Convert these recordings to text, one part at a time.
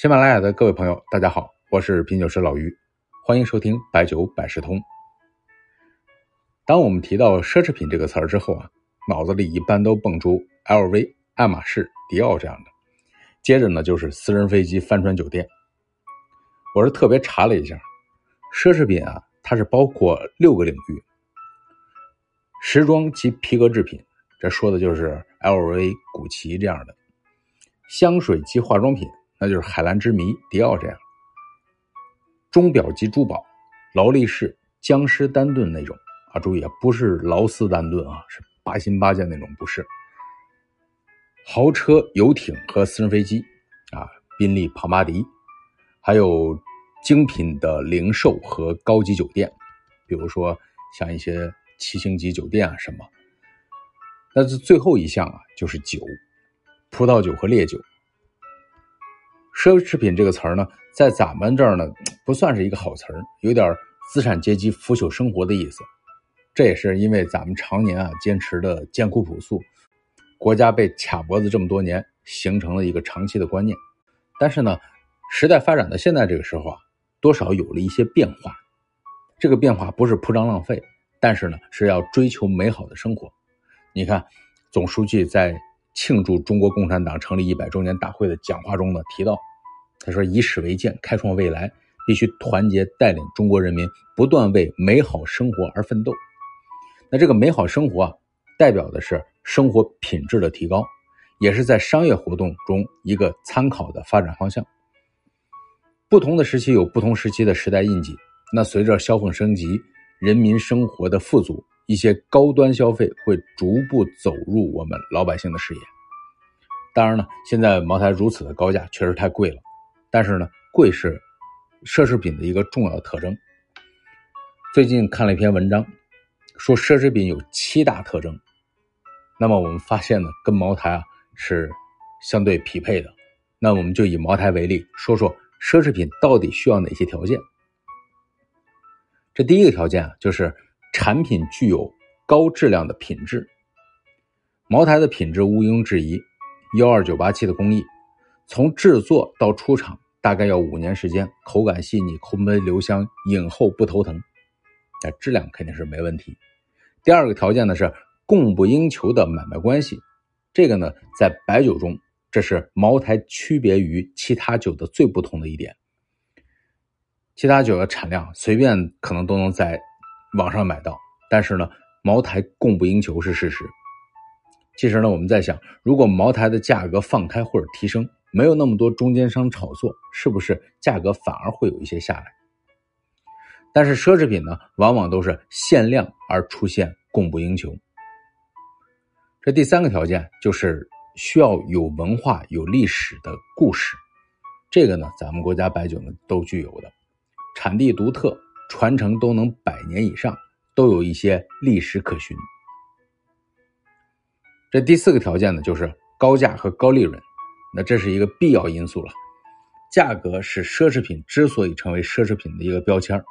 喜马拉雅的各位朋友，大家好，我是品酒师老于，欢迎收听白酒百事通。当我们提到奢侈品这个词儿之后啊，脑子里一般都蹦出 LV、爱马仕、迪奥这样的，接着呢就是私人飞机、帆船酒店。我是特别查了一下，奢侈品啊，它是包括六个领域：时装及皮革制品，这说的就是 LV、古奇这样的；香水及化妆品。那就是海蓝之谜、迪奥这样，钟表及珠宝，劳力士、江诗丹顿那种啊，注意啊，不是劳斯丹顿啊，是八心八箭那种，不是。豪车、游艇和私人飞机啊，宾利、庞巴迪，还有精品的零售和高级酒店，比如说像一些七星级酒店啊什么。那这最后一项啊，就是酒，葡萄酒和烈酒。奢侈品这个词儿呢，在咱们这儿呢，不算是一个好词儿，有点资产阶级腐朽生活的意思。这也是因为咱们常年啊坚持的艰苦朴素，国家被卡脖子这么多年，形成了一个长期的观念。但是呢，时代发展到现在这个时候啊，多少有了一些变化。这个变化不是铺张浪费，但是呢，是要追求美好的生活。你看，总书记在庆祝中国共产党成立一百周年大会的讲话中呢提到。他说：“以史为鉴，开创未来，必须团结带领中国人民不断为美好生活而奋斗。那这个美好生活啊，代表的是生活品质的提高，也是在商业活动中一个参考的发展方向。不同的时期有不同时期的时代印记。那随着消费升级，人民生活的富足，一些高端消费会逐步走入我们老百姓的视野。当然了，现在茅台如此的高价，确实太贵了。”但是呢，贵是奢侈品的一个重要特征。最近看了一篇文章，说奢侈品有七大特征。那么我们发现呢，跟茅台啊是相对匹配的。那我们就以茅台为例，说说奢侈品到底需要哪些条件。这第一个条件啊，就是产品具有高质量的品质。茅台的品质毋庸置疑，幺二九八七的工艺。从制作到出厂大概要五年时间，口感细腻，空杯留香，饮后不头疼，那质量肯定是没问题。第二个条件呢是供不应求的买卖关系，这个呢在白酒中，这是茅台区别于其他酒的最不同的一点。其他酒的产量随便可能都能在网上买到，但是呢，茅台供不应求是事实。其实呢，我们在想，如果茅台的价格放开或者提升，没有那么多中间商炒作，是不是价格反而会有一些下来？但是奢侈品呢，往往都是限量而出现供不应求。这第三个条件就是需要有文化、有历史的故事，这个呢，咱们国家白酒呢都具有的，产地独特，传承都能百年以上，都有一些历史可循。这第四个条件呢，就是高价和高利润。那这是一个必要因素了，价格是奢侈品之所以成为奢侈品的一个标签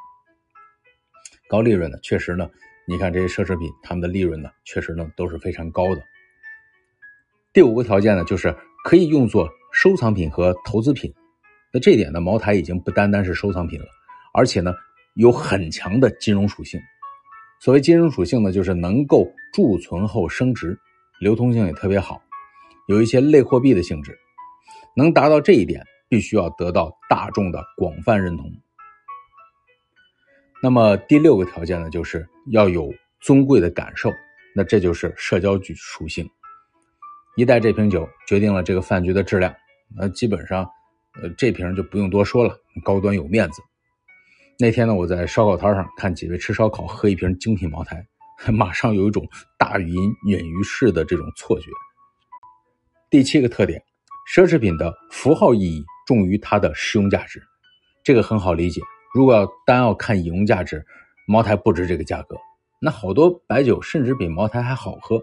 高利润呢，确实呢，你看这些奢侈品，他们的利润呢，确实呢都是非常高的。第五个条件呢，就是可以用作收藏品和投资品。那这点呢，茅台已经不单单是收藏品了，而且呢，有很强的金融属性。所谓金融属性呢，就是能够贮存后升值，流通性也特别好，有一些类货币的性质。能达到这一点，必须要得到大众的广泛认同。那么第六个条件呢，就是要有尊贵的感受，那这就是社交属属性。一袋这瓶酒决定了这个饭局的质量，那基本上，呃，这瓶就不用多说了，高端有面子。那天呢，我在烧烤摊上看几位吃烧烤喝一瓶精品茅台，马上有一种大于饮远于市的这种错觉。第七个特点。奢侈品的符号意义重于它的实用价值，这个很好理解。如果要单要看饮用价值，茅台不值这个价格。那好多白酒甚至比茅台还好喝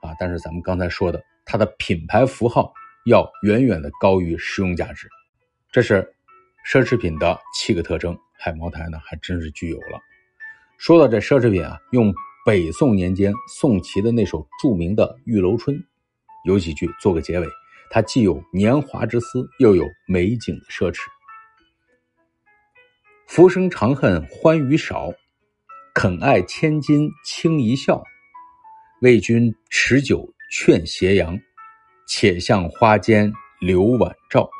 啊！但是咱们刚才说的，它的品牌符号要远远的高于实用价值，这是奢侈品的七个特征。海茅台呢，还真是具有了。说到这奢侈品啊，用北宋年间宋祁的那首著名的《玉楼春》，有几句做个结尾。它既有年华之思，又有美景的奢侈。浮生长恨欢娱少，肯爱千金轻一笑。为君持酒劝斜阳，且向花间留晚照。